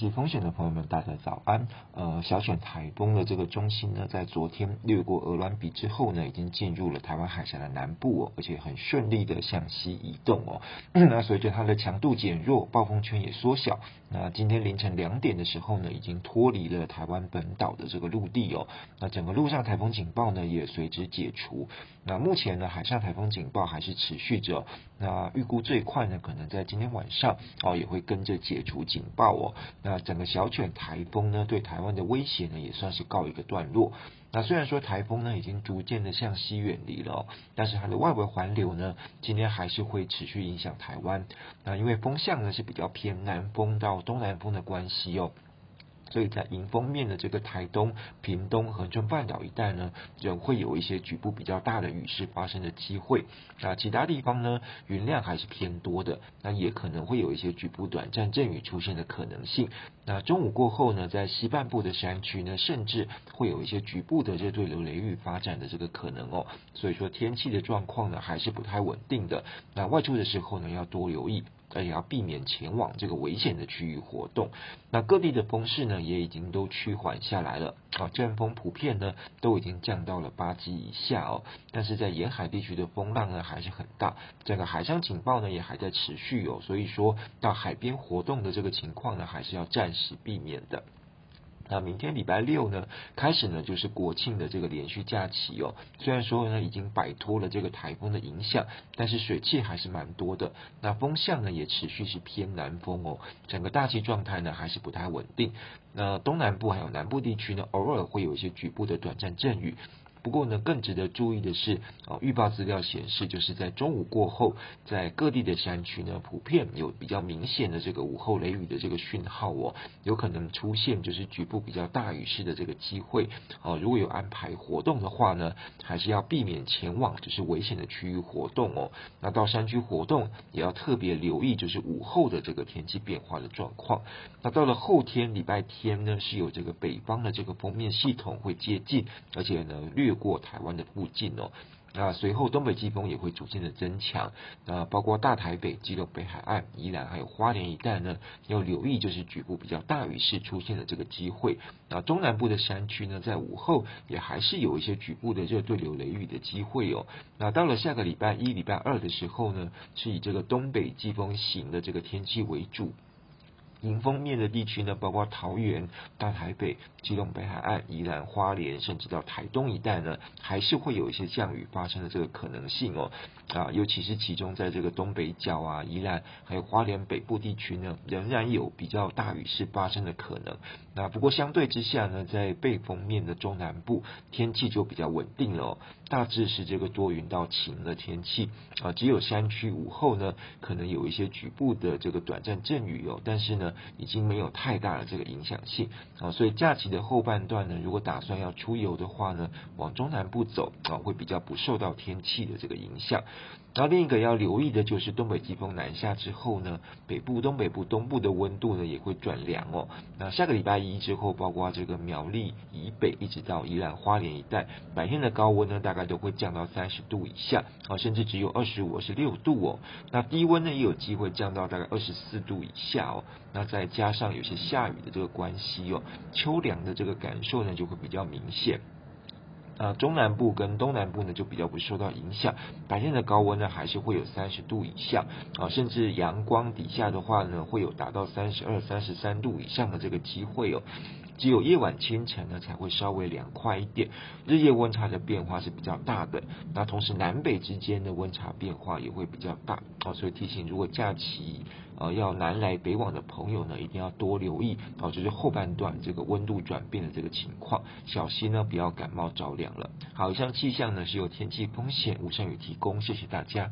天气风险的朋友们，大家早安。呃，小犬台风的这个中心呢，在昨天掠过鹅銮比之后呢，已经进入了台湾海峡的南部哦，而且很顺利的向西移动哦。那随着它的强度减弱，暴风圈也缩小。那今天凌晨两点的时候呢，已经脱离了台湾本岛的这个陆地哦。那整个陆上台风警报呢，也随之解除。那目前呢，海上台风警报还是持续着。那预估最快呢，可能在今天晚上哦，也会跟着解除警报哦。那整个小犬台风呢，对台湾的威胁呢，也算是告一个段落。那虽然说台风呢，已经逐渐的向西远离了，但是它的外围环流呢，今天还是会持续影响台湾。那因为风向呢，是比较偏南风到东南风的关系哦。所以在迎风面的这个台东、屏东、恒春半岛一带呢，仍会有一些局部比较大的雨势发生的机会。那其他地方呢，云量还是偏多的，那也可能会有一些局部短暂阵雨出现的可能性。那中午过后呢，在西半部的山区呢，甚至会有一些局部的这对流雷雨发展的这个可能哦。所以说天气的状况呢，还是不太稳定的。那外出的时候呢，要多留意。而且要避免前往这个危险的区域活动。那各地的风势呢，也已经都趋缓下来了啊，阵风普遍呢都已经降到了八级以下哦。但是在沿海地区的风浪呢还是很大，这个海上警报呢也还在持续哦。所以说到海边活动的这个情况呢，还是要暂时避免的。那明天礼拜六呢，开始呢就是国庆的这个连续假期哦。虽然说呢已经摆脱了这个台风的影响，但是水汽还是蛮多的。那风向呢也持续是偏南风哦，整个大气状态呢还是不太稳定。那东南部还有南部地区呢，偶尔会有一些局部的短暂阵雨。不过呢，更值得注意的是，啊，预报资料显示，就是在中午过后，在各地的山区呢，普遍有比较明显的这个午后雷雨的这个讯号哦，有可能出现就是局部比较大雨势的这个机会。哦，如果有安排活动的话呢，还是要避免前往就是危险的区域活动哦。那到山区活动也要特别留意，就是午后的这个天气变化的状况。那到了后天礼拜天呢，是有这个北方的这个锋面系统会接近，而且呢略。越过台湾的附近哦，那随后东北季风也会逐渐的增强，那包括大台北、基隆北海岸、宜兰还有花莲一带呢，要留意就是局部比较大雨势出现的这个机会。那中南部的山区呢，在午后也还是有一些局部的热对流雷雨的机会哦。那到了下个礼拜一、礼拜二的时候呢，是以这个东北季风型的这个天气为主。迎风面的地区呢，包括桃园、大台北、基隆北海岸、宜兰花莲，甚至到台东一带呢，还是会有一些降雨发生的这个可能性哦。啊，尤其是其中在这个东北角啊、宜兰还有花莲北部地区呢，仍然有比较大雨势发生的可能。那不过相对之下呢，在背风面的中南部天气就比较稳定了哦，大致是这个多云到晴的天气啊，只有山区午后呢，可能有一些局部的这个短暂阵雨哦，但是呢。已经没有太大的这个影响性啊，所以假期的后半段呢，如果打算要出游的话呢，往中南部走啊，会比较不受到天气的这个影响。然后另一个要留意的就是东北季风南下之后呢，北部、东北部、东部的温度呢也会转凉哦。那下个礼拜一之后，包括这个苗栗以北一直到宜兰花莲一带，白天的高温呢大概都会降到三十度以下啊，甚至只有二十五、二十六度哦。那低温呢也有机会降到大概二十四度以下哦。那再加上有些下雨的这个关系哦，秋凉的这个感受呢就会比较明显。啊，中南部跟东南部呢就比较不受到影响，白天的高温呢还是会有三十度以下啊，甚至阳光底下的话呢会有达到三十二、三十三度以上的这个机会哦。只有夜晚清晨呢才会稍微凉快一点，日夜温差的变化是比较大的。那同时南北之间的温差变化也会比较大哦，所以提醒如果假期呃要南来北往的朋友呢，一定要多留意啊，就是后半段这个温度转变的这个情况，小心呢不要感冒着凉了。好，以上气象呢是由天气风险吴胜宇提供，谢谢大家。